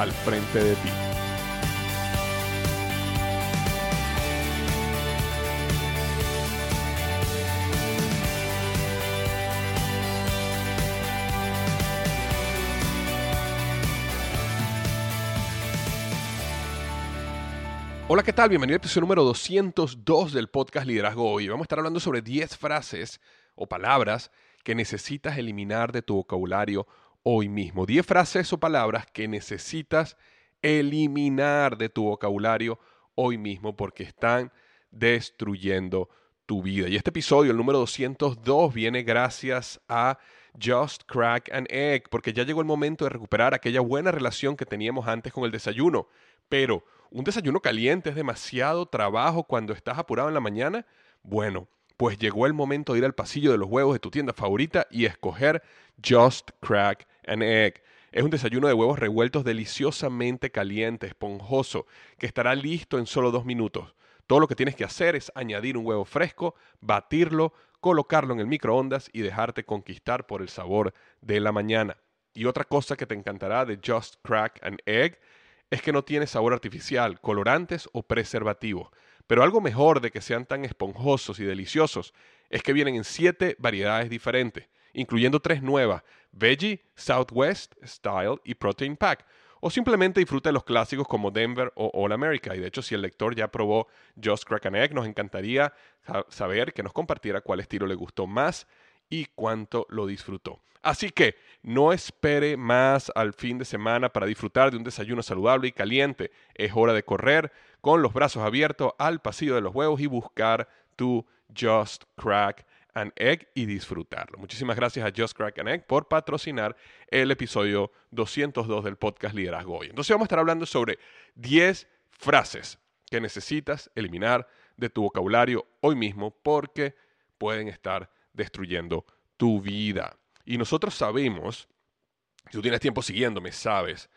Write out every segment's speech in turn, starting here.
al frente de ti. Hola, ¿qué tal? Bienvenido al episodio número 202 del podcast Liderazgo Hoy. Vamos a estar hablando sobre 10 frases o palabras que necesitas eliminar de tu vocabulario hoy mismo. 10 frases o palabras que necesitas eliminar de tu vocabulario hoy mismo porque están destruyendo tu vida. Y este episodio, el número 202, viene gracias a Just Crack an Egg, porque ya llegó el momento de recuperar aquella buena relación que teníamos antes con el desayuno. Pero un desayuno caliente es demasiado trabajo cuando estás apurado en la mañana. Bueno, pues llegó el momento de ir al pasillo de los huevos de tu tienda favorita y escoger Just Crack an Egg. Es un desayuno de huevos revueltos deliciosamente caliente, esponjoso, que estará listo en solo dos minutos. Todo lo que tienes que hacer es añadir un huevo fresco, batirlo, colocarlo en el microondas y dejarte conquistar por el sabor de la mañana. Y otra cosa que te encantará de Just Crack an Egg es que no tiene sabor artificial, colorantes o preservativos. Pero algo mejor de que sean tan esponjosos y deliciosos es que vienen en siete variedades diferentes, incluyendo tres nuevas, Veggie, Southwest, Style y Protein Pack. O simplemente disfruta de los clásicos como Denver o All America. Y de hecho, si el lector ya probó Just Crack an Egg, nos encantaría saber que nos compartiera cuál estilo le gustó más y cuánto lo disfrutó. Así que no espere más al fin de semana para disfrutar de un desayuno saludable y caliente. Es hora de correr con los brazos abiertos al pasillo de los huevos y buscar tu Just Crack an Egg y disfrutarlo. Muchísimas gracias a Just Crack an Egg por patrocinar el episodio 202 del podcast Liderazgo Hoy. Entonces vamos a estar hablando sobre 10 frases que necesitas eliminar de tu vocabulario hoy mismo porque pueden estar destruyendo tu vida. Y nosotros sabemos, si tú tienes tiempo siguiéndome, sabes,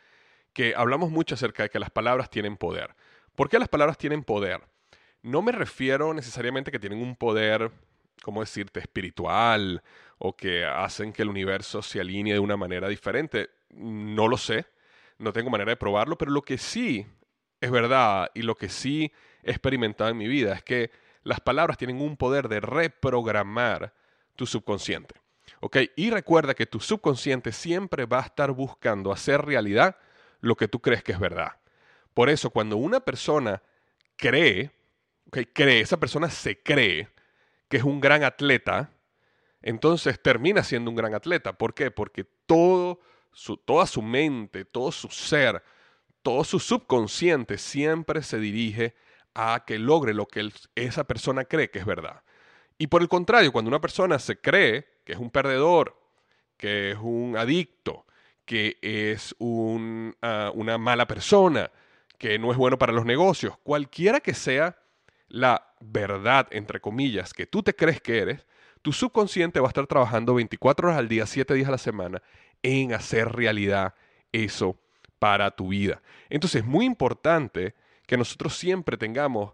que hablamos mucho acerca de que las palabras tienen poder. ¿Por qué las palabras tienen poder? No me refiero necesariamente que tienen un poder, ¿cómo decirte?, espiritual o que hacen que el universo se alinee de una manera diferente. No lo sé, no tengo manera de probarlo, pero lo que sí es verdad y lo que sí he experimentado en mi vida es que las palabras tienen un poder de reprogramar tu subconsciente. ¿Ok? Y recuerda que tu subconsciente siempre va a estar buscando hacer realidad lo que tú crees que es verdad. Por eso, cuando una persona cree, okay, cree, esa persona se cree que es un gran atleta, entonces termina siendo un gran atleta. ¿Por qué? Porque todo su, toda su mente, todo su ser, todo su subconsciente siempre se dirige a que logre lo que esa persona cree que es verdad. Y por el contrario, cuando una persona se cree que es un perdedor, que es un adicto, que es ah, una mala persona, que no es bueno para los negocios, cualquiera que sea la verdad, entre comillas, que tú te crees que eres, tu subconsciente va a estar trabajando 24 horas al día, 7 días a la semana, en hacer realidad eso para tu vida. Entonces es muy importante que nosotros siempre tengamos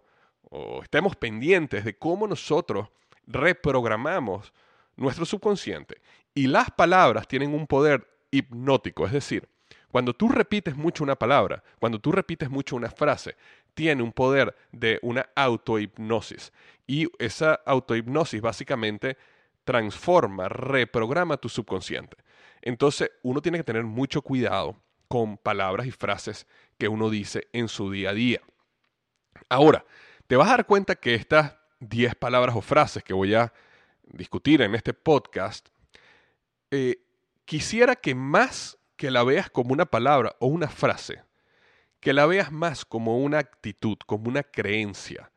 o estemos pendientes de cómo nosotros reprogramamos nuestro subconsciente. Y las palabras tienen un poder hipnótico, es decir, cuando tú repites mucho una palabra, cuando tú repites mucho una frase, tiene un poder de una autohipnosis. Y esa autohipnosis básicamente transforma, reprograma tu subconsciente. Entonces, uno tiene que tener mucho cuidado con palabras y frases que uno dice en su día a día. Ahora, te vas a dar cuenta que estas 10 palabras o frases que voy a discutir en este podcast, eh, quisiera que más que la veas como una palabra o una frase, que la veas más como una actitud, como una creencia,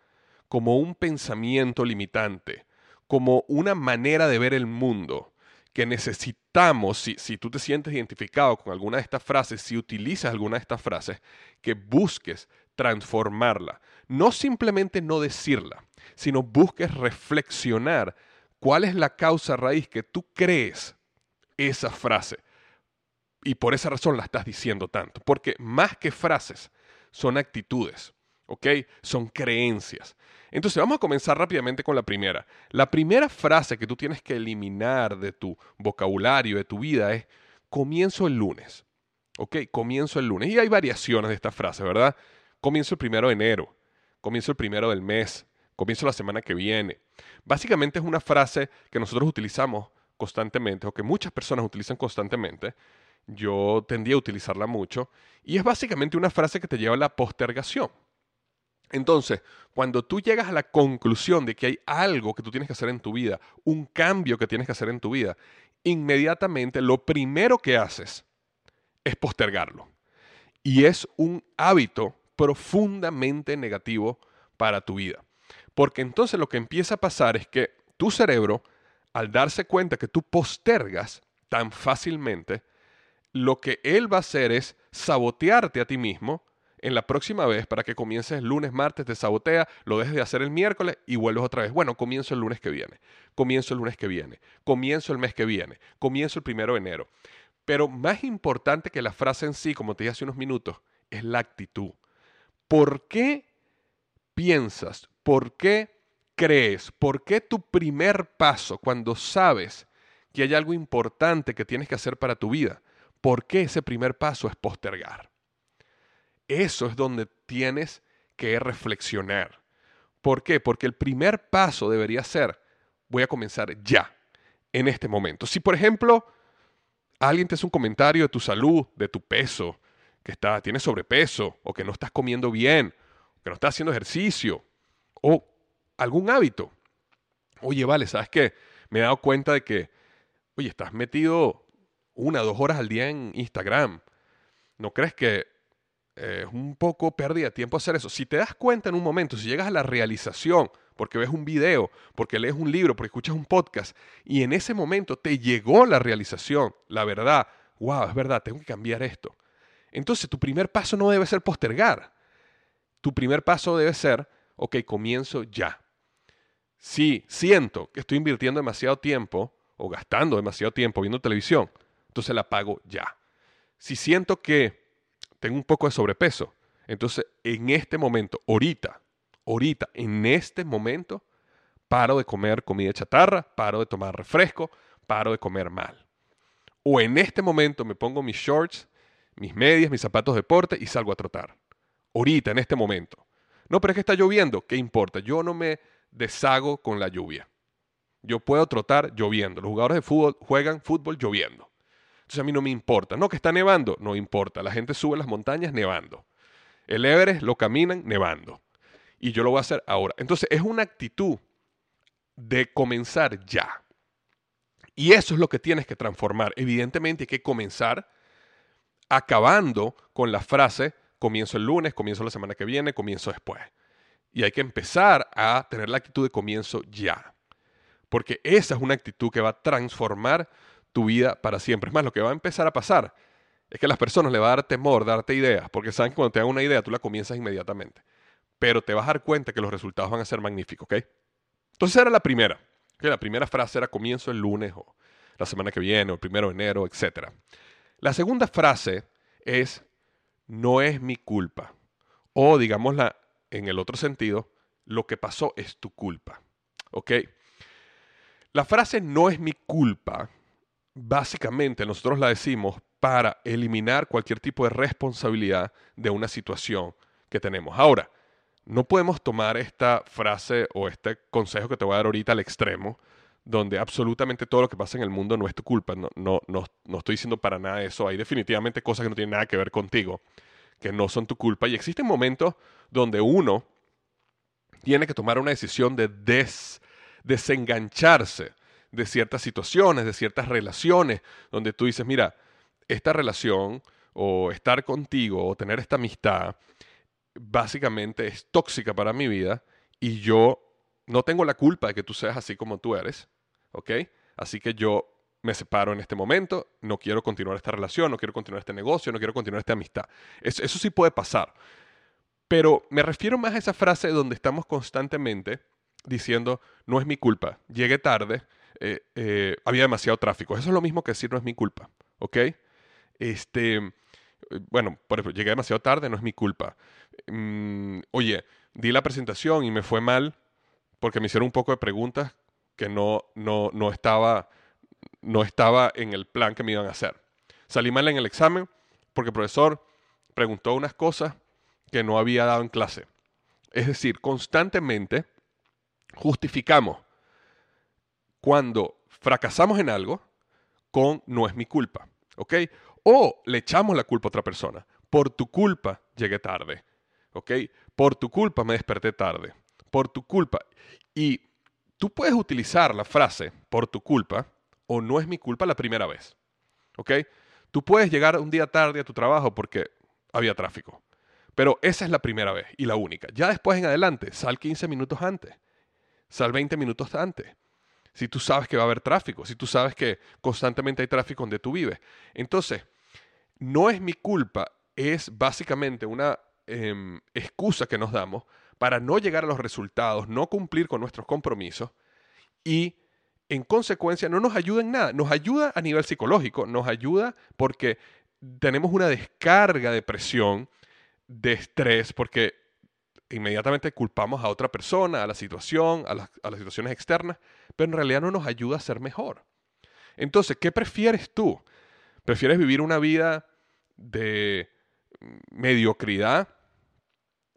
como un pensamiento limitante, como una manera de ver el mundo que necesitamos, si, tú te sientes identificado con alguna de estas frases, si utilizas alguna de estas frases, que busques transformarla. No simplemente no decirla, sino busques reflexionar cuál es la causa raíz que tú crees esa frase. Y por esa razón la estás diciendo tanto. Porque más que frases, son actitudes, ¿ok? Son creencias. Entonces vamos a comenzar rápidamente con la primera. La primera frase que tú tienes que eliminar de tu vocabulario, de tu vida, es comienzo el lunes. ¿Ok? Comienzo el lunes. Y hay variaciones de esta frase, ¿verdad? Comienzo el primero de enero. Comienzo el primero del mes. Comienzo la semana que viene. Básicamente es una frase que nosotros utilizamos constantemente o que muchas personas utilizan constantemente. Yo tendía a utilizarla mucho. Y es básicamente una frase que te lleva a la postergación. Entonces, cuando tú llegas a la conclusión de que hay algo que tú tienes que hacer en tu vida, un cambio que tienes que hacer en tu vida, inmediatamente lo primero que haces es postergarlo. Y es un hábito profundamente negativo para tu vida. Porque entonces lo que empieza a pasar es que tu cerebro, al darse cuenta que tú postergas tan fácilmente, lo que él va a hacer es sabotearte a ti mismo en la próxima vez para que comiences lunes, martes, te sabotea, lo dejes de hacer el miércoles y vuelves otra vez. Bueno, comienzo el lunes que viene, comienzo el lunes que viene, comienzo el mes que viene, comienzo el primero de enero. Pero más importante que la frase en sí, como te dije hace unos minutos, es la actitud. ¿Por qué piensas? ¿Por qué crees? ¿Por qué tu primer paso cuando sabes que hay algo importante que tienes que hacer para tu vida? ¿Por qué ese primer paso es postergar? Eso es donde tienes que reflexionar. ¿Por qué? Porque el primer paso debería ser, voy a comenzar ya, en este momento. Si, por ejemplo, alguien te hace un comentario de tu salud, de tu peso, que está, tienes sobrepeso, o que no estás comiendo bien, que no estás haciendo ejercicio, o algún hábito. Oye, vale, ¿sabes qué? Me he dado cuenta de que, oye, estás metido una, dos horas al día en Instagram. ¿No crees que es un poco pérdida de tiempo hacer eso. Si te das cuenta en un momento, si llegas a la realización, porque ves un video, porque lees un libro, porque escuchas un podcast, y en ese momento te llegó la realización, la verdad, wow, es verdad, tengo que cambiar esto. Entonces tu primer paso no debe ser postergar. Tu primer paso debe ser, ok, comienzo ya. Si siento que estoy invirtiendo demasiado tiempo o gastando demasiado tiempo viendo televisión, entonces la pago ya. Si siento que tengo un poco de sobrepeso. Entonces, en este momento, ahorita, ahorita, en este momento, paro de comer comida chatarra, paro de tomar refresco, paro de comer mal. O en este momento me pongo mis shorts, mis medias, mis zapatos de deporte y salgo a trotar. Ahorita, en este momento. No, pero es que está lloviendo. ¿Qué importa? Yo no me deshago con la lluvia. Yo puedo trotar lloviendo. Los jugadores de fútbol juegan fútbol lloviendo. Entonces a mí no me importa. No, que está nevando, no importa. La gente sube las montañas nevando. El Everest lo caminan nevando. Y yo lo voy a hacer ahora. Entonces es una actitud de comenzar ya. Y eso es lo que tienes que transformar. Evidentemente hay que comenzar acabando con la frase comienzo el lunes, comienzo la semana que viene, comienzo después. Y hay que empezar a tener la actitud de comienzo ya. Porque esa es una actitud que va a transformar tu vida para siempre. Es más, lo que va a empezar a pasar es que a las personas le va a dar temor darte ideas, porque saben que cuando te dan una idea tú la comienzas inmediatamente. Pero te vas a dar cuenta que los resultados van a ser magníficos, ¿ok? Entonces era la primera. La primera frase era comienzo el lunes o la semana que viene o el primero de enero, etc. La segunda frase es no es mi culpa. O digámosla en el otro sentido, lo que pasó es tu culpa. ¿Ok? La frase no es mi culpa, básicamente nosotros la decimos para eliminar cualquier tipo de responsabilidad de una situación que tenemos. Ahora, no podemos tomar esta frase o este consejo que te voy a dar ahorita al extremo, donde absolutamente todo lo que pasa en el mundo no es tu culpa. No, no, no, no estoy diciendo para nada eso. Hay definitivamente cosas que no tienen nada que ver contigo, que no son tu culpa. Y existen momentos donde uno tiene que tomar una decisión de desengancharse de ciertas situaciones, de ciertas relaciones, donde tú dices, mira, esta relación o estar contigo o tener esta amistad básicamente es tóxica para mi vida y yo no tengo la culpa de que tú seas así como tú eres, ¿ok? Así que yo me separo en este momento, no quiero continuar esta relación, no quiero continuar este negocio, no quiero continuar esta amistad. Eso, eso sí puede pasar. Pero me refiero más a esa frase donde estamos constantemente diciendo, no es mi culpa, llegué tarde, eh, eh, había demasiado tráfico. Eso es lo mismo que decir, no es mi culpa, ¿ok? Este, bueno, por ejemplo, llegué demasiado tarde, no es mi culpa. Mm, oye, di la presentación y me fue mal porque me hicieron un poco de preguntas que no, no, no, estaba, no estaba en el plan que me iban a hacer. Salí mal en el examen porque el profesor preguntó unas cosas que no había dado en clase. Es decir, constantemente justificamos cuando fracasamos en algo con no es mi culpa, ¿ok? O le echamos la culpa a otra persona. Por tu culpa llegué tarde. ¿Ok? Por tu culpa me desperté tarde. Por tu culpa. Y tú puedes utilizar la frase por tu culpa o no es mi culpa la primera vez. ¿Ok? Tú puedes llegar un día tarde a tu trabajo porque había tráfico. Pero esa es la primera vez y la única. Ya después en adelante, sal 15 minutos antes. Sal 20 minutos antes. Si tú sabes que va a haber tráfico, si tú sabes que constantemente hay tráfico donde tú vives. Entonces, no es mi culpa, es básicamente una em, excusa que nos damos para no llegar a los resultados, no cumplir con nuestros compromisos y en consecuencia no nos ayuda en nada. Nos ayuda a nivel psicológico, nos ayuda porque tenemos una descarga de presión, de estrés, porque inmediatamente culpamos a otra persona, a la situación, a las, a las situaciones externas, pero en realidad no nos ayuda a ser mejor. Entonces, ¿qué prefieres tú? ¿Prefieres vivir una vida de mediocridad,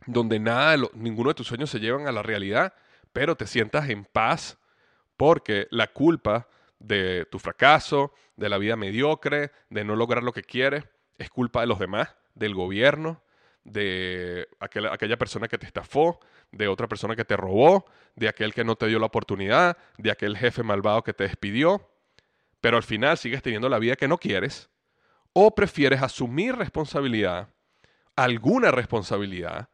donde nada, ninguno de tus sueños se llevan a la realidad, pero te sientas en paz porque la culpa de tu fracaso, de la vida mediocre, de no lograr lo que quieres, es culpa de los demás, del gobierno, de aquella, persona que te estafó, de otra persona que te robó, de aquel que no te dio la oportunidad, de aquel jefe malvado que te despidió, pero al final sigues teniendo la vida que no quieres ¿O prefieres asumir responsabilidad, alguna responsabilidad,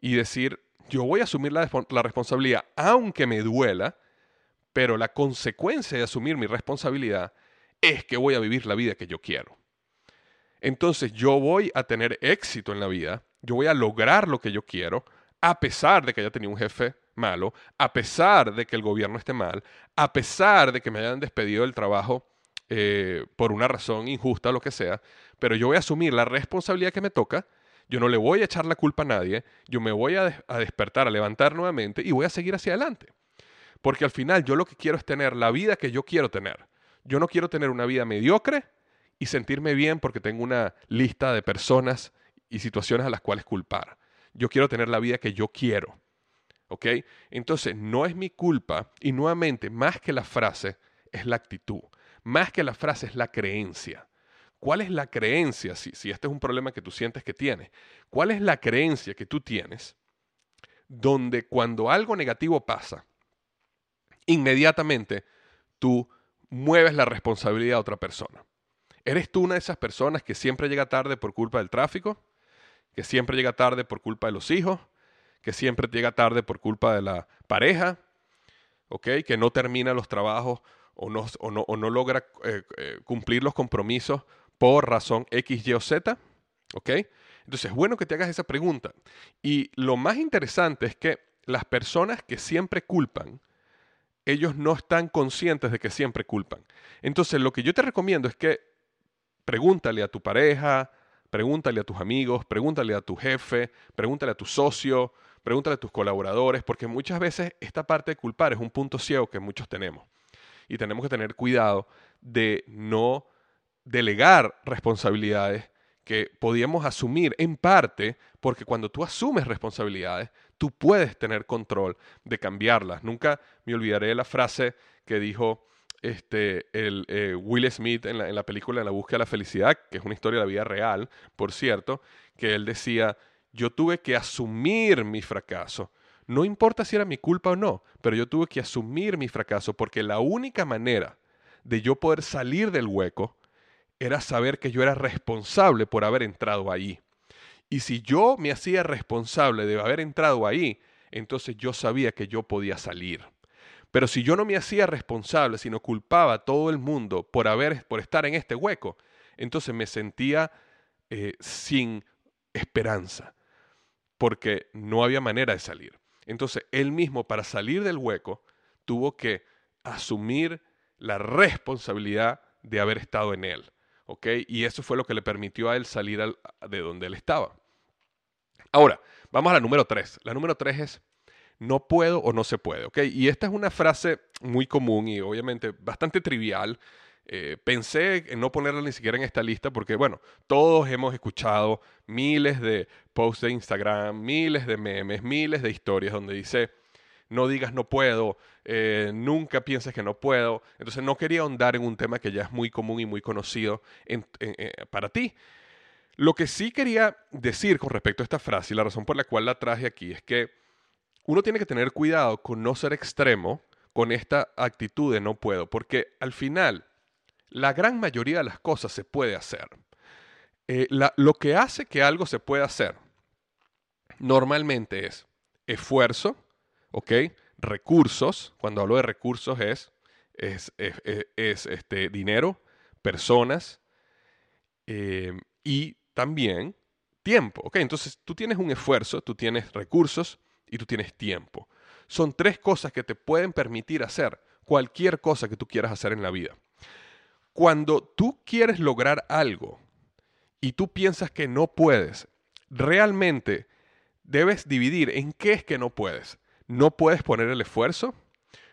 y decir, yo voy a asumir la, la, responsabilidad aunque me duela, pero la consecuencia de asumir mi responsabilidad es que voy a vivir la vida que yo quiero? Entonces yo voy a tener éxito en la vida, yo voy a lograr lo que yo quiero, a pesar de que haya tenido un jefe malo, a pesar de que el gobierno esté mal, a pesar de que me hayan despedido del trabajo eh, por una razón injusta o lo que sea, pero yo voy a asumir la responsabilidad que me toca, yo no le voy a echar la culpa a nadie, yo me voy a, a despertar, a levantar nuevamente y voy a seguir hacia adelante. Porque al final yo lo que quiero es tener la vida que yo quiero tener. Yo no quiero tener una vida mediocre y sentirme bien porque tengo una lista de personas y situaciones a las cuales culpar. Yo quiero tener la vida que yo quiero. ¿Ok? Entonces, no es mi culpa y nuevamente, más que la frase, es la actitud más que la frase, es la creencia. ¿Cuál es la creencia, si, si este es un problema que tú sientes que tienes, cuál es la creencia que tú tienes donde cuando algo negativo pasa, inmediatamente tú mueves la responsabilidad a otra persona? ¿Eres tú una de esas personas que siempre llega tarde por culpa del tráfico? ¿Que siempre llega tarde por culpa de los hijos? ¿Que siempre llega tarde por culpa de la pareja? ¿Ok? ¿Que no termina los trabajos o no, o no, logra eh, eh, cumplir los compromisos por razón X, Y o Z? ¿Ok? Entonces es bueno que te hagas esa pregunta. Y lo más interesante es que las personas que siempre culpan, ellos no están conscientes de que siempre culpan. Entonces lo que yo te recomiendo es que pregúntale a tu pareja, pregúntale a tus amigos, pregúntale a tu jefe, pregúntale a tu socio, pregúntale a tus colaboradores, porque muchas veces esta parte de culpar es un punto ciego que muchos tenemos. Y tenemos que tener cuidado de no delegar responsabilidades que podíamos asumir en parte, porque cuando tú asumes responsabilidades, tú puedes tener control de cambiarlas. Nunca me olvidaré de la frase que dijo este, el, eh, Will Smith en la, en la película En la búsqueda de la felicidad, que es una historia de la vida real, por cierto, que él decía, yo tuve que asumir mi fracaso. No importa si era mi culpa o no, pero yo tuve que asumir mi fracaso porque la única manera de yo poder salir del hueco era saber que yo era responsable por haber entrado ahí. Y si yo me hacía responsable de haber entrado ahí, entonces yo sabía que yo podía salir. Pero si yo no me hacía responsable, sino culpaba a todo el mundo por, haber, por estar en este hueco, entonces me sentía eh, sin esperanza, porque no había manera de salir. Entonces él mismo para salir del hueco tuvo que asumir la responsabilidad de haber estado en él. Y eso fue lo que le permitió a él salir de donde él estaba. Ahora, vamos a la número tres. La número tres es no puedo o no se puede, ¿ok? Y esta es una frase muy común y obviamente bastante trivial. Eh, pensé en no ponerla ni siquiera en esta lista porque, bueno, todos hemos escuchado miles de posts de Instagram, miles de memes, miles de historias donde dice, no digas no puedo, eh, nunca pienses que no puedo. Entonces no quería ahondar en un tema que ya es muy común y muy conocido eh, para ti. Lo que sí quería decir con respecto a esta frase y la razón por la cual la traje aquí es que uno tiene que tener cuidado con no ser extremo con esta actitud de no puedo, porque al final la gran mayoría de las cosas se puede hacer. Eh, lo que hace que algo se pueda hacer normalmente es esfuerzo, ¿ok? Recursos, cuando hablo de recursos es, es, este, dinero, personas eh, y también tiempo, ¿ok? Entonces tú tienes un esfuerzo, tú tienes recursos y tú tienes tiempo. Son tres cosas que te pueden permitir hacer cualquier cosa que tú quieras hacer en la vida. Cuando tú quieres lograr algo y tú piensas que no puedes, realmente debes dividir en qué es que no puedes no puedes poner el esfuerzo,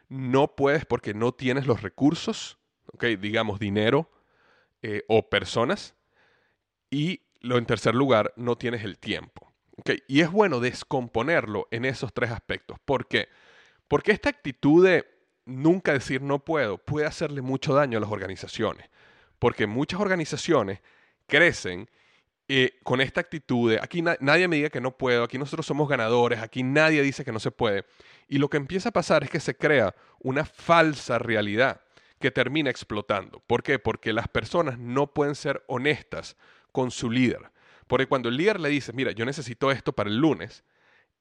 no puedes porque no tienes los recursos, digamos dinero eh, o personas, y lo en tercer lugar, no tienes el tiempo. Y es bueno descomponerlo en esos tres aspectos. ¿Por qué? Porque esta actitud de nunca decir no puedo puede hacerle mucho daño a las organizaciones. Porque muchas organizaciones crecen eh, con esta actitud de aquí nadie me diga que no puedo, aquí nosotros somos ganadores, aquí nadie dice que no se puede. Y lo que empieza a pasar es que se crea una falsa realidad que termina explotando. ¿Por qué? Porque las personas no pueden ser honestas con su líder. Porque cuando el líder le dice, mira, yo necesito esto para el lunes,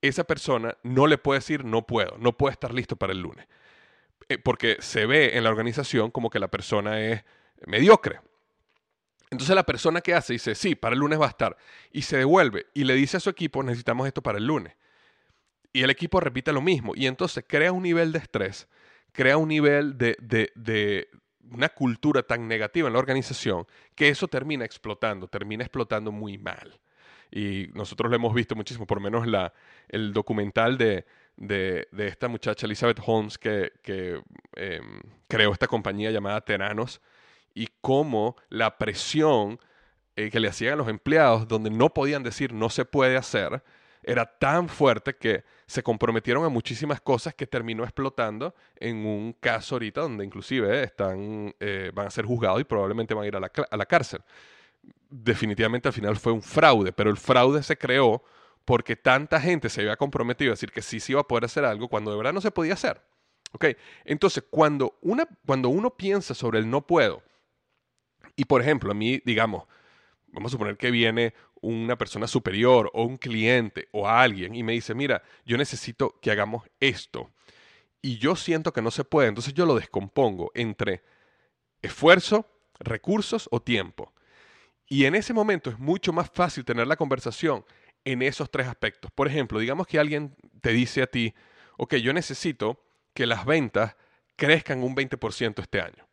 esa persona no le puede decir, no puedo, no puede estar listo para el lunes. Eh, porque se ve en la organización como que la persona es mediocre. Entonces la persona que hace dice, sí, para el lunes va a estar. Y se devuelve y le dice a su equipo, necesitamos esto para el lunes. Y el equipo repite lo mismo. Y entonces crea un nivel de estrés, crea un nivel de, de, una cultura tan negativa en la organización que eso termina explotando, termina explotando muy mal. Y nosotros lo hemos visto muchísimo, por menos la, el documental de, de, esta muchacha Elizabeth Holmes que, que em, creó esta compañía llamada Teranos y cómo la presión eh, que le hacían a los empleados, donde no podían decir no se puede hacer, era tan fuerte que se comprometieron a muchísimas cosas que terminó explotando en un caso ahorita donde inclusive están, eh, van a ser juzgados y probablemente van a ir a la, a la cárcel. Definitivamente al final fue un fraude, pero el fraude se creó porque tanta gente se había comprometido a decir que sí se iba a poder hacer algo cuando de verdad no se podía hacer. ¿Ok? Entonces, cuando, una, cuando uno piensa sobre el no puedo, Y por ejemplo, a mí, digamos, vamos a suponer que viene una persona superior o un cliente o alguien y me dice, mira, yo necesito que hagamos esto. Y yo siento que no se puede, entonces yo lo descompongo entre esfuerzo, recursos o tiempo. Y en ese momento es mucho más fácil tener la conversación en esos tres aspectos. Por ejemplo, digamos que alguien te dice a ti, ok, yo necesito que las ventas crezcan un 20% este año.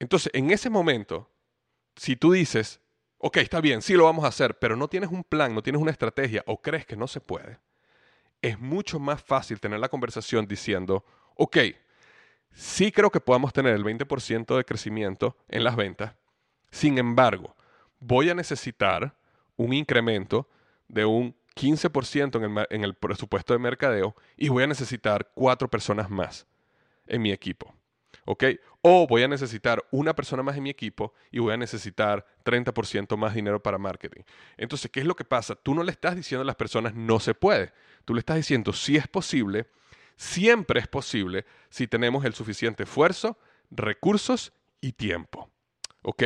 Entonces, en ese momento, si tú dices, ok, está bien, sí lo vamos a hacer, pero no tienes un plan, no tienes una estrategia o crees que no se puede, es mucho más fácil tener la conversación diciendo, ok, sí creo que podamos tener el 20% de crecimiento en las ventas, sin embargo, voy a necesitar un incremento de un 15% en el, en el presupuesto de mercadeo y voy a necesitar cuatro personas más en mi equipo. ¿ok? O voy a necesitar una persona más en mi equipo y voy a necesitar 30% más dinero para marketing. Entonces, ¿qué es lo que pasa? Tú no le estás diciendo a las personas no se puede. Tú le estás diciendo si es posible, siempre es posible si tenemos el suficiente esfuerzo, recursos y tiempo. ¿Ok?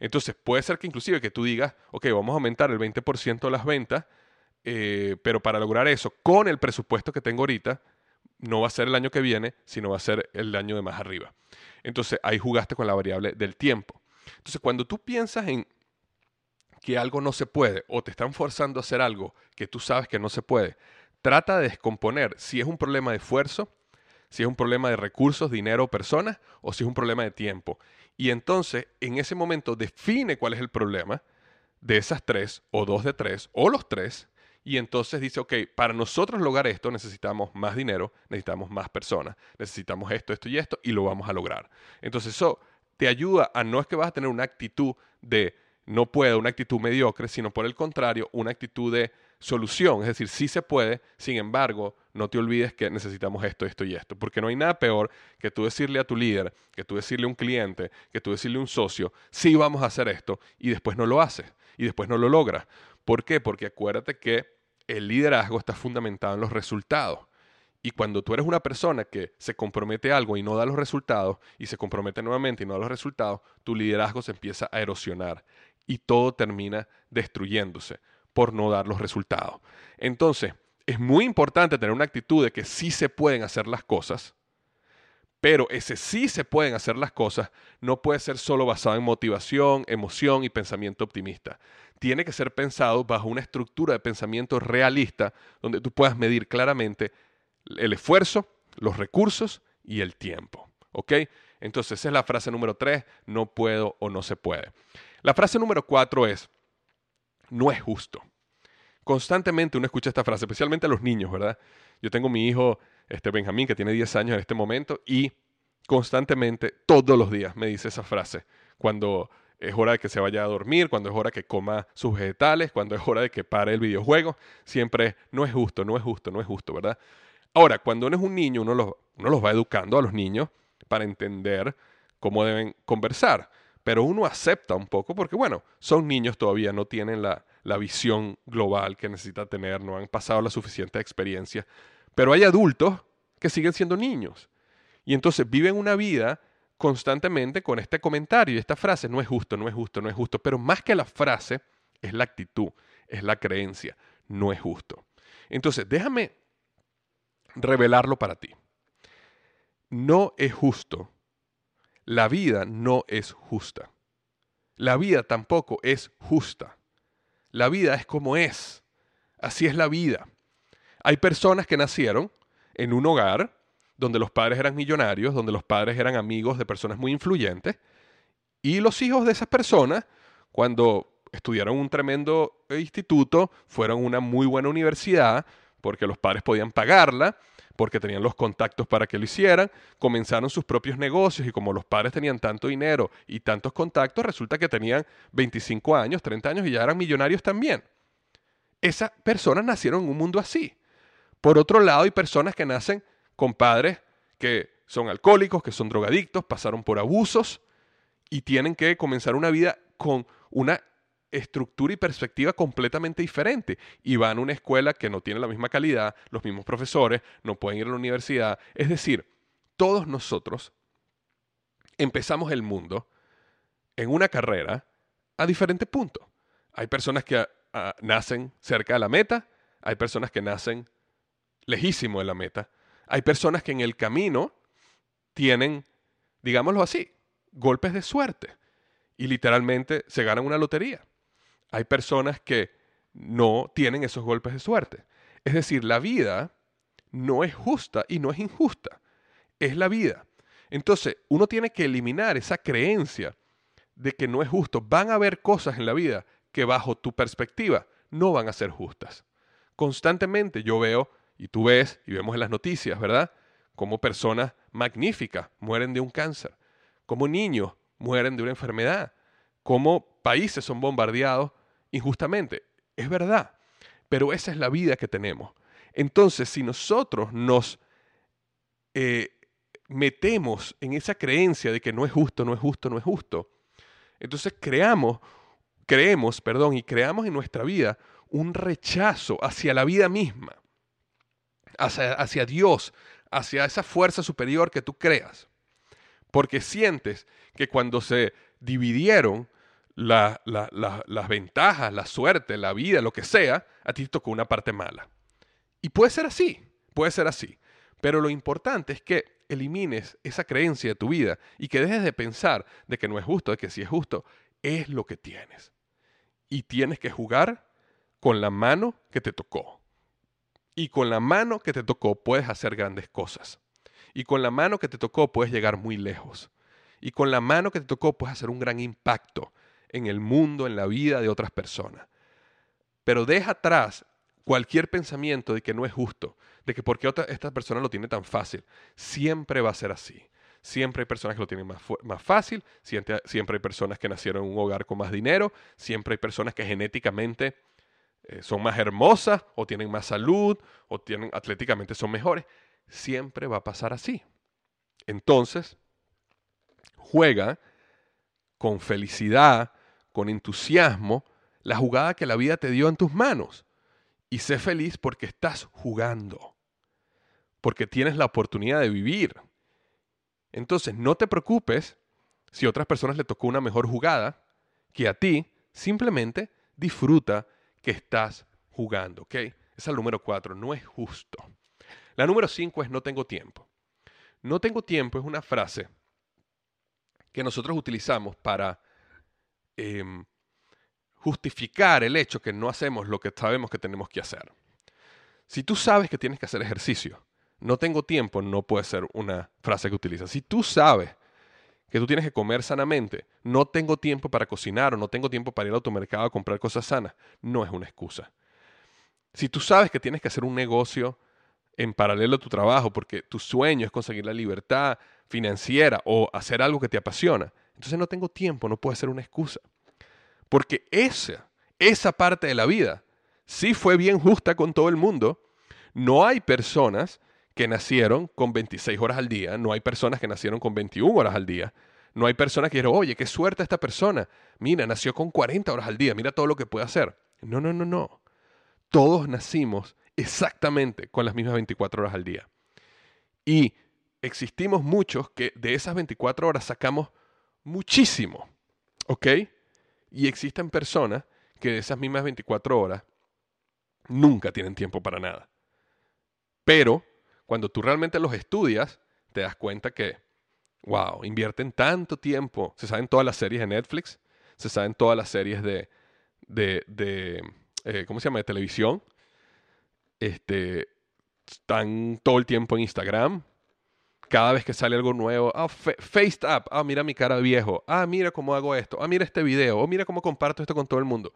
Entonces, puede ser que inclusive que tú digas, ok, vamos a aumentar el 20% de las ventas, eh, pero para lograr eso, con el presupuesto que tengo ahorita, no va a ser el año que viene, sino va a ser el año de más arriba. Entonces ahí jugaste con la variable del tiempo. Entonces cuando tú piensas en que algo no se puede o te están forzando a hacer algo que tú sabes que no se puede, trata de descomponer si es un problema de esfuerzo, si es un problema de recursos, dinero, personas o si es un problema de tiempo. Y entonces en ese momento define cuál es el problema de esas tres o dos de tres o los tres y entonces dice, ok, para nosotros lograr esto necesitamos más dinero, necesitamos más personas, necesitamos esto, esto y esto, y lo vamos a lograr. Entonces eso te ayuda a no es que vas a tener una actitud de no puedo, una actitud mediocre, sino por el contrario, una actitud de solución. Es decir, sí se puede, sin embargo, no te olvides que necesitamos esto, esto y esto. Porque no hay nada peor que tú decirle a tu líder, que tú decirle a un cliente, que tú decirle a un socio, sí vamos a hacer esto, y después no lo haces, y después no lo logras. ¿Por qué? Porque acuérdate que el liderazgo está fundamentado en los resultados. Y cuando tú eres una persona que se compromete a algo y no da los resultados, y se compromete nuevamente y no da los resultados, tu liderazgo se empieza a erosionar y todo termina destruyéndose por no dar los resultados. Entonces, es muy importante tener una actitud de que sí se pueden hacer las cosas, pero ese sí se pueden hacer las cosas no puede ser solo basado en motivación, emoción y pensamiento optimista. Tiene que ser pensado bajo una estructura de pensamiento realista donde tú puedas medir claramente el esfuerzo, los recursos y el tiempo. ¿Ok? Entonces esa es la frase número tres, no puedo o no se puede. La frase número cuatro es, no es justo. Constantemente uno escucha esta frase, especialmente a los niños, ¿verdad? Yo tengo mi hijo este Benjamín, que tiene 10 años en este momento, y constantemente, todos los días, me dice esa frase. Cuando es hora de que se vaya a dormir, cuando es hora que coma sus vegetales, cuando es hora de que pare el videojuego, siempre no es justo, no es justo, no es justo, ¿verdad? Ahora, cuando uno es un niño, uno los, uno los va educando a los niños para entender cómo deben conversar, pero uno acepta un poco porque, bueno, son niños todavía, no tienen la, la visión global que necesita tener, no han pasado la suficiente experiencia pero hay adultos que siguen siendo niños. Y entonces viven una vida constantemente con este comentario y esta frase, no es justo, no es justo, no es justo. Pero más que la frase, es la actitud, es la creencia, no es justo. Entonces, déjame revelarlo para ti. No es justo. La vida no es justa. La vida tampoco es justa. La vida es como es. Así es la vida. Hay personas que nacieron en un hogar donde los padres eran millonarios, donde los padres eran amigos de personas muy influyentes, y los hijos de esas personas, cuando estudiaron un tremendo instituto, fueron a una muy buena universidad, porque los padres podían pagarla, porque tenían los contactos para que lo hicieran, comenzaron sus propios negocios y como los padres tenían tanto dinero y tantos contactos, resulta que tenían 25 años, 30 años y ya eran millonarios también. Esas personas nacieron en un mundo así. Por otro lado, hay personas que nacen con padres que son alcohólicos, que son drogadictos, pasaron por abusos y tienen que comenzar una vida con una estructura y perspectiva completamente diferente. Y van a una escuela que no tiene la misma calidad, los mismos profesores, no pueden ir a la universidad. Es decir, todos nosotros empezamos el mundo en una carrera a diferentes puntos. Hay personas que ah, nacen cerca de la meta, hay personas que nacen lejísimo de la meta, hay personas que en el camino tienen, digámoslo así, golpes de suerte y literalmente se ganan una lotería. Hay personas que no tienen esos golpes de suerte. Es decir, la vida no es justa y no es injusta. Es la vida. Entonces, uno tiene que eliminar esa creencia de que no es justo. Van a haber cosas en la vida que bajo tu perspectiva no van a ser justas. Constantemente yo veo, y tú ves, y vemos en las noticias, ¿verdad? Como personas magníficas mueren de un cáncer, como niños mueren de una enfermedad, como países son bombardeados injustamente. Es verdad, pero esa es la vida que tenemos. Entonces, si nosotros nos eh, metemos en esa creencia de que no es justo, no es justo, no es justo, entonces creamos, creemos, perdón, y creamos en nuestra vida un rechazo hacia la vida misma, hacia, Dios, hacia esa fuerza superior que tú creas. Porque sientes que cuando se dividieron las ventajas, la suerte, la vida, lo que sea, a ti tocó una parte mala. Y puede ser así, puede ser así. Pero lo importante es que elimines esa creencia de tu vida y que dejes de pensar de que no es justo, de que si es justo, es lo que tienes. Y tienes que jugar con la mano que te tocó. Y con la mano que te tocó puedes hacer grandes cosas. Y con la mano que te tocó puedes llegar muy lejos. Y con la mano que te tocó puedes hacer un gran impacto en el mundo, en la vida de otras personas. Pero deja atrás cualquier pensamiento de que no es justo, de que porque otra, esta persona lo tiene tan fácil. Siempre va a ser así. Siempre hay personas que lo tienen más, fácil, siempre, hay personas que nacieron en un hogar con más dinero, siempre hay personas que genéticamente eh, son más hermosas o tienen más salud o tienen atléticamente son mejores. Siempre va a pasar así. Entonces, juega con felicidad, con entusiasmo, la jugada que la vida te dio en tus manos y sé feliz porque estás jugando, porque tienes la oportunidad de vivir. Entonces, no te preocupes si a otras personas le tocó una mejor jugada que a ti, simplemente disfruta que estás jugando, ¿ok? Esa es el número cuatro, no es justo. La número cinco es no tengo tiempo. No tengo tiempo es una frase que nosotros utilizamos para em, justificar el hecho que no hacemos lo que sabemos que tenemos que hacer. Si tú sabes que tienes que hacer ejercicio, no tengo tiempo, no puede ser una frase que utilizas. Si tú sabes que tú tienes que comer sanamente, no tengo tiempo para cocinar o no tengo tiempo para ir al automercado a comprar cosas sanas, no es una excusa. Si tú sabes que tienes que hacer un negocio en paralelo a tu trabajo porque tu sueño es conseguir la libertad financiera o hacer algo que te apasiona, entonces no tengo tiempo, no puede ser una excusa. Porque esa, esa parte de la vida sí fue bien justa con todo el mundo. No hay personas que nacieron con 26 horas al día, no hay personas que nacieron con 21 horas al día, no hay personas que dijeron, oye, qué suerte esta persona, mira, nació con 40 horas al día, mira todo lo que puede hacer. No, no, no, no. Todos nacimos exactamente con las mismas 24 horas al día. Y existimos muchos que de esas 24 horas sacamos muchísimo, ¿ok? Y existen personas que de esas mismas 24 horas nunca tienen tiempo para nada. Pero cuando tú realmente los estudias, te das cuenta que, wow, invierten tanto tiempo. Se saben todas las series de Netflix, se saben todas las series de, de, de eh, ¿cómo se llama?, de televisión. Este, están todo el tiempo en Instagram, cada vez que sale algo nuevo, ah, Faced Up, ah, mira mi cara viejo, ah, mira cómo hago esto, ah, mira este video, o oh, mira cómo comparto esto con todo el mundo.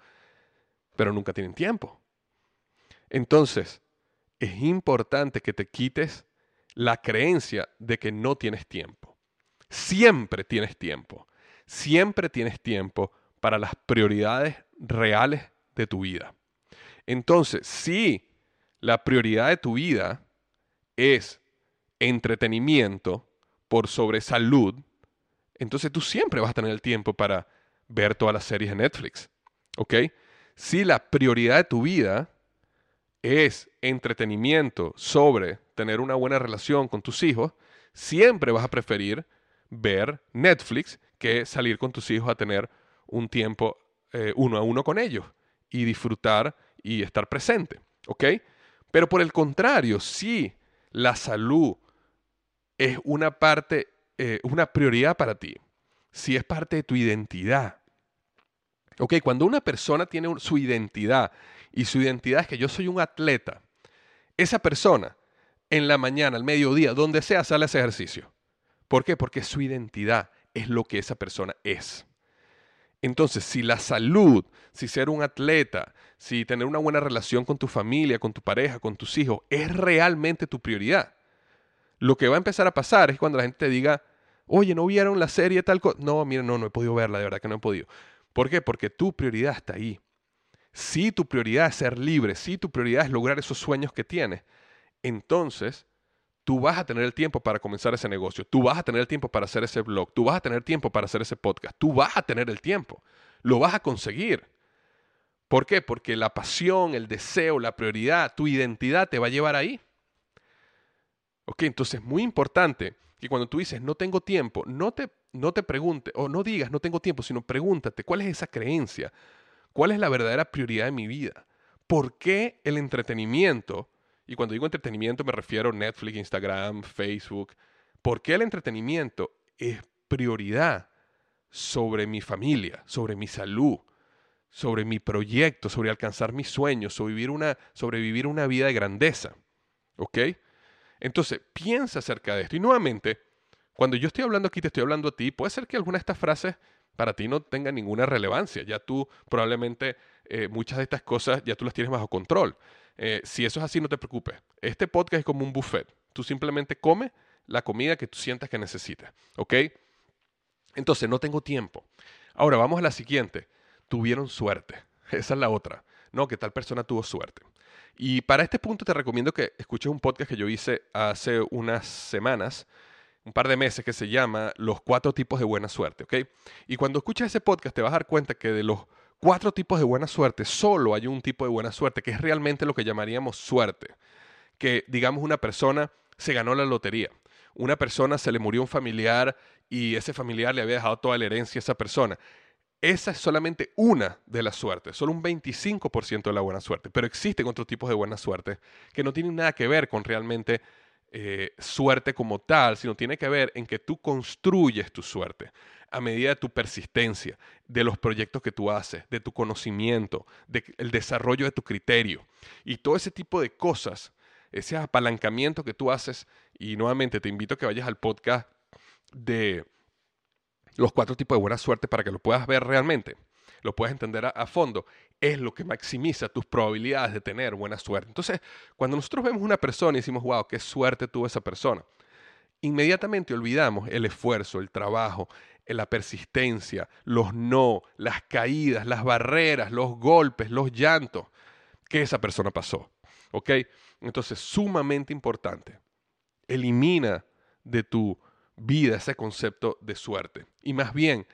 Pero nunca tienen tiempo. Entonces, es importante que te quites la creencia de que no tienes tiempo. Siempre tienes tiempo. Siempre tienes tiempo para las prioridades reales de tu vida. Entonces, si la prioridad de tu vida es entretenimiento por sobre salud, entonces tú siempre vas a tener el tiempo para ver todas las series de Netflix. ¿Ok? Si la prioridad de tu vida es entretenimiento sobre tener una buena relación con tus hijos, siempre vas a preferir ver Netflix que salir con tus hijos a tener un tiempo eh, uno a uno con ellos y disfrutar y estar presente, ¿ok? Pero por el contrario, si la salud es una parte, eh, una prioridad para ti, si es parte de tu identidad, ¿ok? Cuando una persona tiene su identidad y su identidad es que yo soy un atleta, esa persona en la mañana, al mediodía, donde sea, sale a ese ejercicio. ¿Por qué? Porque su identidad es lo que esa persona es. Entonces, si la salud, si ser un atleta, si tener una buena relación con tu familia, con tu pareja, con tus hijos, es realmente tu prioridad, lo que va a empezar a pasar es cuando la gente te diga, oye, ¿no vieron la serie tal cosa? No, mira, no, no he podido verla, de verdad que no he podido. ¿Por qué? Porque tu prioridad está ahí. Si tu prioridad es ser libre, si tu prioridad es lograr esos sueños que tienes, entonces tú vas a tener el tiempo para comenzar ese negocio, tú vas a tener el tiempo para hacer ese blog, tú vas a tener tiempo para hacer ese podcast, tú vas a tener el tiempo, lo vas a conseguir. ¿Por qué? Porque la pasión, el deseo, la prioridad, tu identidad te va a llevar ahí. Ok, entonces es muy importante que cuando tú dices no tengo tiempo, no te, no te preguntes o no digas no tengo tiempo, sino pregúntate cuál es esa creencia, cuál es la verdadera prioridad de mi vida, por qué el entretenimiento y cuando digo entretenimiento me refiero a Netflix, Instagram, Facebook. ¿Por qué el entretenimiento es prioridad sobre mi familia, sobre mi salud, sobre mi proyecto, sobre alcanzar mis sueños, sobrevivir una, sobrevivir una vida de grandeza? ¿Ok? Entonces, piensa acerca de esto. Y nuevamente, cuando yo estoy hablando aquí, te estoy hablando a ti, puede ser que alguna de estas frases para ti no tengan ninguna relevancia. Ya tú probablemente eh, muchas de estas cosas ya tú las tienes bajo control. Eh, si eso es así, no te preocupes. Este podcast es como un buffet. Tú simplemente comes la comida que tú sientas que necesitas. ¿Ok? Entonces, no tengo tiempo. Ahora, vamos a la siguiente. Tuvieron suerte. Esa es la otra. No, que tal persona tuvo suerte. Y para este punto te recomiendo que escuches un podcast que yo hice hace unas semanas, un par de meses, que se llama Los cuatro tipos de buena suerte. ¿Ok? Y cuando escuches ese podcast te vas a dar cuenta que de los cuatro tipos de buena suerte, solo hay un tipo de buena suerte, que es realmente lo que llamaríamos suerte. Que, digamos, una persona se ganó la lotería. Una persona se le murió un familiar y ese familiar le había dejado toda la herencia a esa persona. Esa es solamente una de las suertes, solo un 25% de la buena suerte. Pero existen otros tipos de buena suerte que no tienen nada que ver con realmente eh, suerte como tal, sino tiene que ver en que tú construyes tu suerte a medida de tu persistencia, de los proyectos que tú haces, de tu conocimiento, del desarrollo de tu criterio y todo ese tipo de cosas, ese apalancamiento que tú haces. Y nuevamente te invito a que vayas al podcast de los cuatro tipos de buena suerte para que lo puedas ver realmente, lo puedas entender a, fondo, es lo que maximiza tus probabilidades de tener buena suerte. Entonces, cuando nosotros vemos una persona y decimos, wow, qué suerte tuvo esa persona, inmediatamente olvidamos el esfuerzo, el trabajo, la persistencia, los no, las caídas, las barreras, los golpes, los llantos que esa persona pasó. ¿Ok? Entonces, sumamente importante. Elimina de tu vida ese concepto de suerte. Y más bien,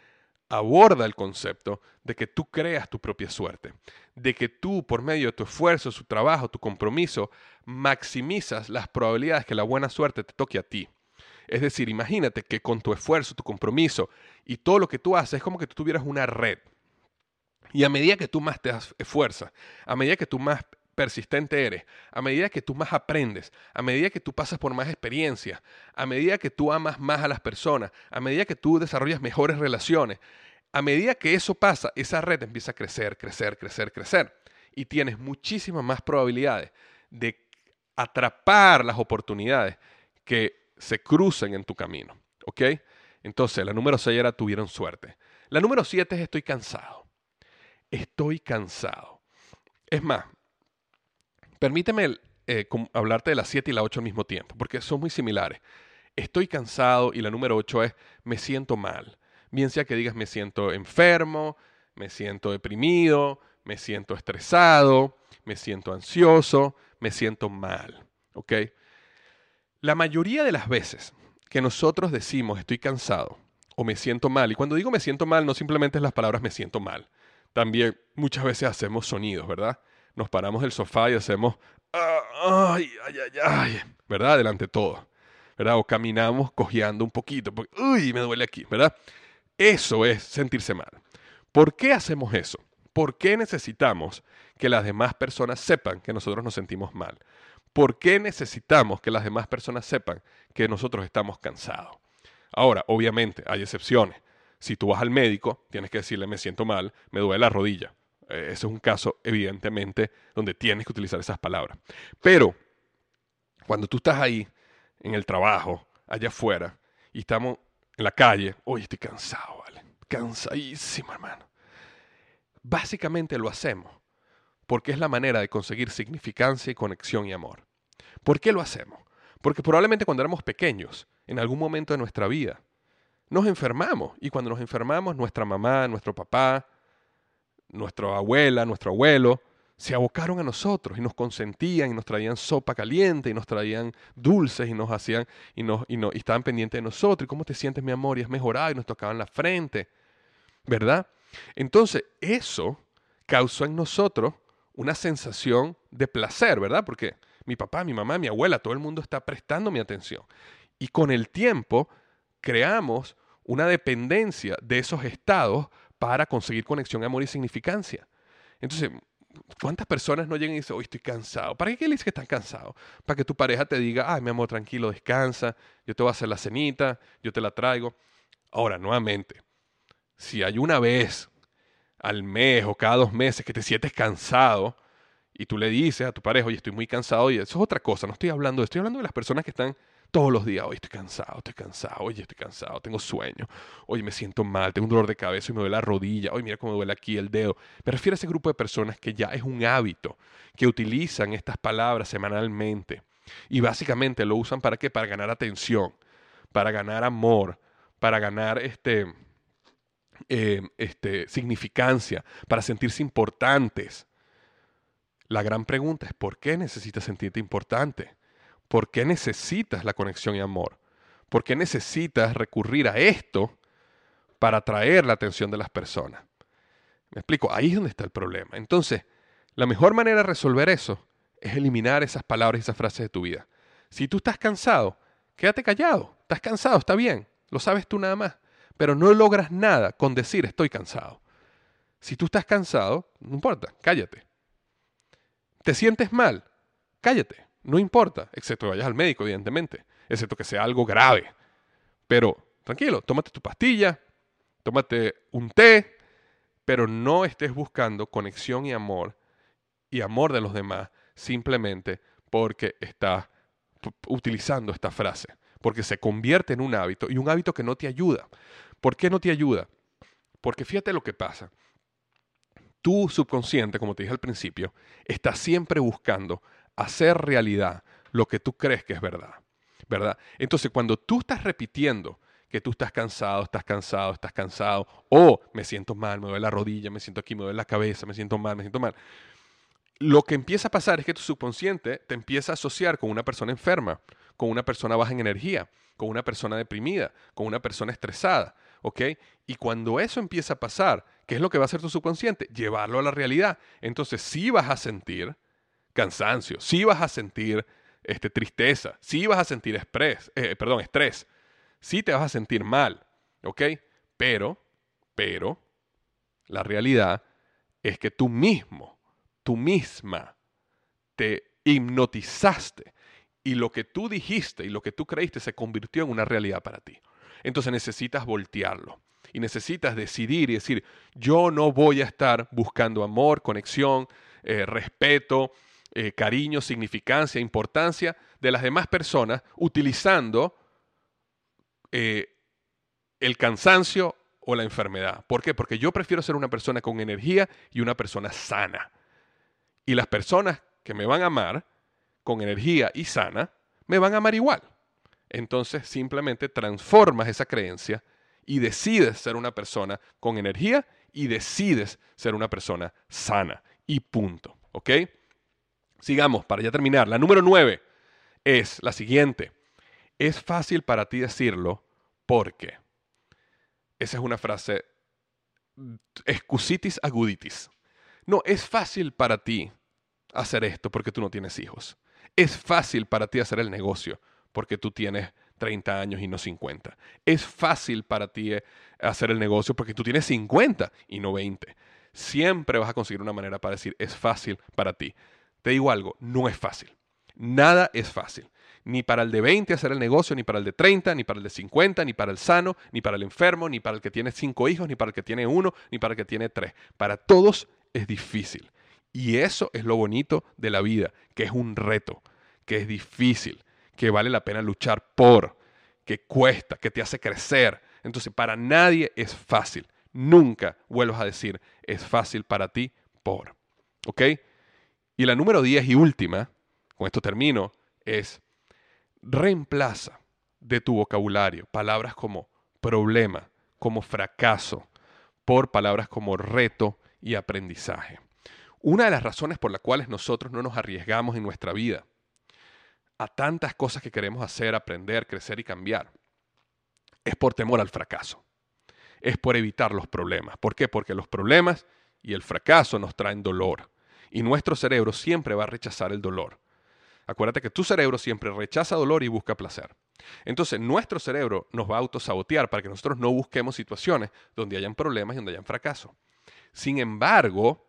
aborda el concepto de que tú creas tu propia suerte, de que tú por medio de tu esfuerzo, tu trabajo, tu compromiso, maximizas las probabilidades que la buena suerte te toque a ti. Es decir, imagínate que con tu esfuerzo, tu compromiso y todo lo que tú haces es como que tú tuvieras una red. Y a medida que tú más te esfuerzas, a medida que tú más persistente eres, a medida que tú más aprendes, a medida que tú pasas por más experiencias, a medida que tú amas más a las personas, a medida que tú desarrollas mejores relaciones, a medida que eso pasa, esa red empieza a crecer, crecer, crecer, crecer. Y tienes muchísimas más probabilidades de atrapar las oportunidades que se crucen en tu camino. ¿Ok? Entonces, la número 6 era tuvieron suerte. La número 7 es estoy cansado. Estoy cansado. Es más, permíteme eh, hablarte de la 7 y la 8 al mismo tiempo, porque son muy similares. Estoy cansado y la número 8 es me siento mal. Bien sea que digas me siento enfermo, me siento deprimido, me siento estresado, me siento ansioso, me siento mal. La mayoría de las veces que nosotros decimos estoy cansado o me siento mal, y cuando digo me siento mal no simplemente es las palabras me siento mal, también muchas veces hacemos sonidos, ¿verdad? Nos paramos del sofá y hacemos ah, ay, ay, ay, ay, ¿verdad? Delante de todo, ¿verdad? O caminamos cojeando un poquito, porque, uy, me duele aquí, ¿verdad? Eso es sentirse mal. ¿Por qué hacemos eso? ¿Por qué necesitamos que las demás personas sepan que nosotros nos sentimos mal? ¿Por qué necesitamos que las demás personas sepan que nosotros estamos cansados? Ahora, obviamente, hay excepciones. Si tú vas al médico, tienes que decirle, me siento mal, me duele la rodilla. Eh, ese es un caso, evidentemente, donde tienes que utilizar esas palabras. Pero, cuando tú estás ahí, en el trabajo, allá afuera, y estamos en la calle, hoy estoy cansado, ¿vale? Cansadísimo, hermano. Básicamente lo hacemos porque es la manera de conseguir significancia y conexión y amor. ¿Por qué lo hacemos? Porque probablemente cuando éramos pequeños, en algún momento de nuestra vida, nos enfermamos. Y cuando nos enfermamos, nuestra mamá, nuestro papá, nuestra abuela, nuestro abuelo, se abocaron a nosotros y nos consentían y nos traían sopa caliente y nos traían dulces y nos hacían y, nos, y, y estaban pendientes de nosotros. ¿Y cómo te sientes, mi amor? Y has mejorado y nos tocaban la frente. ¿Verdad? Entonces, eso causó en nosotros una sensación de placer, ¿verdad? Porque mi papá, mi mamá, mi abuela, todo el mundo está prestando mi atención. Y con el tiempo creamos una dependencia de esos estados para conseguir conexión, amor y significancia. Entonces, ¿cuántas personas no llegan y dicen, hoy estoy cansado? ¿Para qué le dices que estás cansado? Para que tu pareja te diga, ay, mi amor, tranquilo, descansa, yo te voy a hacer la cenita, yo te la traigo. Ahora, nuevamente, si hay una vez al mes o cada dos meses que te sientes cansado y tú le dices a tu pareja, oye, estoy muy cansado, y eso es otra cosa, no estoy hablando, estoy hablando de las personas que están todos los días, oye, estoy cansado, estoy cansado, oye, estoy cansado, tengo sueño, oye, me siento mal, tengo un dolor de cabeza y me duele la rodilla, oye, mira cómo me duele aquí el dedo. Me refiero a ese grupo de personas que ya es un hábito, que utilizan estas palabras semanalmente y básicamente lo usan para qué? Para ganar atención, para ganar amor, para ganar este eh, este, significancia, para sentirse importantes. La gran pregunta es, ¿por qué necesitas sentirte importante? ¿Por qué necesitas la conexión y amor? ¿Por qué necesitas recurrir a esto para atraer la atención de las personas? Me explico, ahí es donde está el problema. Entonces, la mejor manera de resolver eso es eliminar esas palabras y esas frases de tu vida. Si tú estás cansado, quédate callado. Estás cansado, está bien. Lo sabes tú nada más pero no logras nada con decir estoy cansado. Si tú estás cansado, no importa, cállate. ¿Te sientes mal? Cállate, no importa, excepto que vayas al médico, evidentemente, excepto que sea algo grave. Pero tranquilo, tómate tu pastilla, tómate un té, pero no estés buscando conexión y amor y amor de los demás simplemente porque estás utilizando esta frase porque se convierte en un hábito y un hábito que no te ayuda. ¿Por qué no te ayuda? Porque fíjate lo que pasa. Tu subconsciente, como te dije al principio, está siempre buscando hacer realidad lo que tú crees que es verdad. ¿Verdad? Entonces, cuando tú estás repitiendo que tú estás cansado, estás cansado, estás cansado, o me siento mal, me duele la rodilla, me siento aquí, me duele la cabeza, me siento mal, me siento mal, lo que empieza a pasar es que tu subconsciente te empieza a asociar con una persona enferma, con una persona baja en energía, con una persona deprimida, con una persona estresada, ¿ok? Y cuando eso empieza a pasar, ¿qué es lo que va a hacer tu subconsciente? Llevarlo a la realidad. Entonces sí vas a sentir cansancio, sí vas a sentir este, tristeza, sí vas a sentir estrés, eh, perdón, estrés, sí te vas a sentir mal, ¿ok? Pero, pero, la realidad es que tú mismo, tú misma, te hipnotizaste y lo que tú dijiste y lo que tú creíste se convirtió en una realidad para ti. Entonces necesitas voltearlo y necesitas decidir y decir, yo no voy a estar buscando amor, conexión, eh, respeto, eh, cariño, significancia, importancia de las demás personas utilizando eh, el cansancio o la enfermedad. ¿Por qué? Porque yo prefiero ser una persona con energía y una persona sana. Y las personas que me van a amar con energía y sana, me van a amar igual. Entonces simplemente transformas esa creencia y decides ser una persona con energía y decides ser una persona sana. Y punto. ¿Ok? Sigamos para ya terminar. La número nueve es la siguiente. Es fácil para ti decirlo porque. Esa es una frase excusitis aguditis. No, es fácil para ti hacer esto porque tú no tienes hijos. Es fácil para ti hacer el negocio porque tú tienes 30 años y no 50. Es fácil para ti eh, hacer el negocio porque tú tienes 50 y no 20. Siempre vas a conseguir una manera para decir es fácil para ti. Te digo algo, no es fácil. Nada es fácil. Ni para el de 20 hacer el negocio, ni para el de 30, ni para el de 50, ni para el sano, ni para el enfermo, ni para el que tiene cinco hijos, ni para el que tiene uno, ni para el que tiene tres. Para todos es difícil. Y eso es lo bonito de la vida, que es un reto, que es difícil, que vale la pena luchar por, que cuesta, que te hace crecer. Entonces, para nadie es fácil. Nunca vuelvas a decir, es fácil para ti por. ¿Ok? Y la número 10 y última, con esto termino, es reemplaza de tu vocabulario palabras como problema, como fracaso, por palabras como reto y aprendizaje. Una de las razones por las cuales nosotros no nos arriesgamos en nuestra vida a tantas cosas que queremos hacer, aprender, crecer y cambiar, es por temor al fracaso. Es por evitar los problemas. ¿Por qué? Porque los problemas y el fracaso nos traen dolor. Y nuestro cerebro siempre va a rechazar el dolor. Acuérdate que tu cerebro siempre rechaza dolor y busca placer. Entonces, nuestro cerebro nos va a autosabotear para que nosotros no busquemos situaciones donde hayan problemas y donde hayan fracaso. Sin embargo,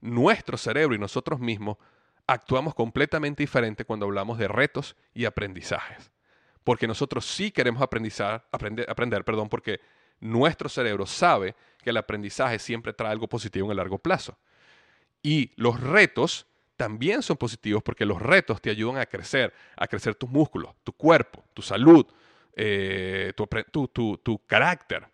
nuestro cerebro y nosotros mismos actuamos completamente diferente cuando hablamos de retos y aprendizajes. Porque nosotros sí queremos aprender, aprender perdón, porque nuestro cerebro sabe que el aprendizaje siempre trae algo positivo en el largo plazo. Y los retos también son positivos porque los retos te ayudan a crecer, a crecer tus músculos, tu cuerpo, tu salud, eh, tu, carácter,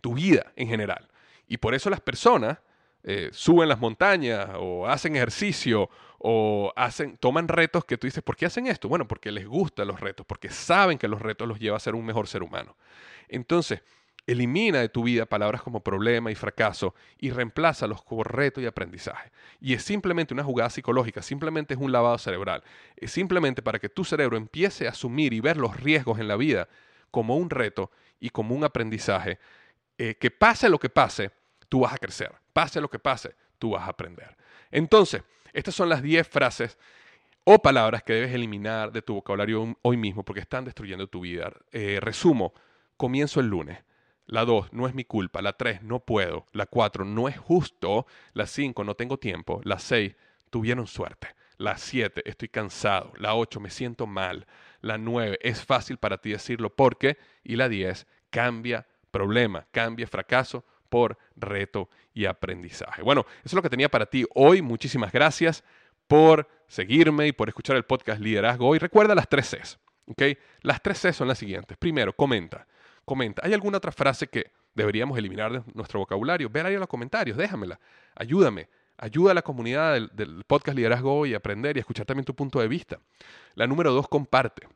tu vida en general. Y por eso las personas eh, suben las montañas o hacen ejercicio o hacen, toman retos que tú dices, ¿por qué hacen esto? Bueno, porque les gustan los retos, porque saben que los retos los lleva a ser un mejor ser humano. Entonces, Elimina de tu vida palabras como problema y fracaso y reemplázalos con reto y aprendizaje. Y es simplemente una jugada psicológica, simplemente es un lavado cerebral. Es simplemente para que tu cerebro empiece a asumir y ver los riesgos en la vida como un reto y como un aprendizaje. Eh, que pase lo que pase, tú vas a crecer. Pase lo que pase, tú vas a aprender. Entonces, estas son las 10 frases o palabras que debes eliminar de tu vocabulario hoy mismo porque están destruyendo tu vida. Eh, resumo, comienzo el lunes. La 2, no es mi culpa. La 3, no puedo. La 4, no es justo. La 5, no tengo tiempo. La 6, tuvieron suerte. La 7, estoy cansado. La 8, me siento mal. La 9, es fácil para ti decirlo porque. Y la 10, cambia problema, cambia fracaso por reto y aprendizaje. Bueno, eso es lo que tenía para ti hoy. Muchísimas gracias por seguirme y por escuchar el podcast Liderazgo hoy. Recuerda las tres Cs. ¿okay? Las tres Cs son las siguientes. Primero, comenta comenta. ¿Hay alguna otra frase que deberíamos eliminar de nuestro vocabulario? Ve ahí en los comentarios, déjamela, ayúdame. Ayuda a la comunidad del, del podcast Liderazgo y aprender y escuchar también tu punto de vista. La número dos, comparte.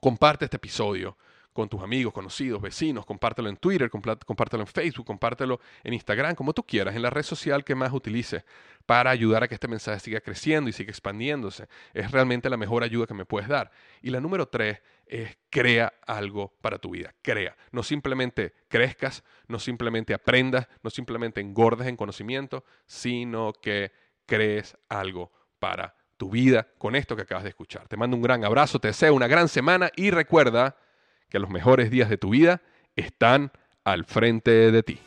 Comparte este episodio con tus amigos, conocidos, vecinos, compártelo en Twitter, compártelo en Facebook, compártelo en Instagram, como tú quieras, en la red social que más utilices para ayudar a que este mensaje siga creciendo y siga expandiéndose. Es realmente la mejor ayuda que me puedes dar. Y la número tres es crea algo para tu vida. Crea. No simplemente crezcas, no simplemente aprendas, no simplemente engordes en conocimiento, sino que crees algo para tu vida con esto que acabas de escuchar. Te mando un gran abrazo, te deseo una gran semana y recuerda que los mejores días de tu vida están al frente de ti.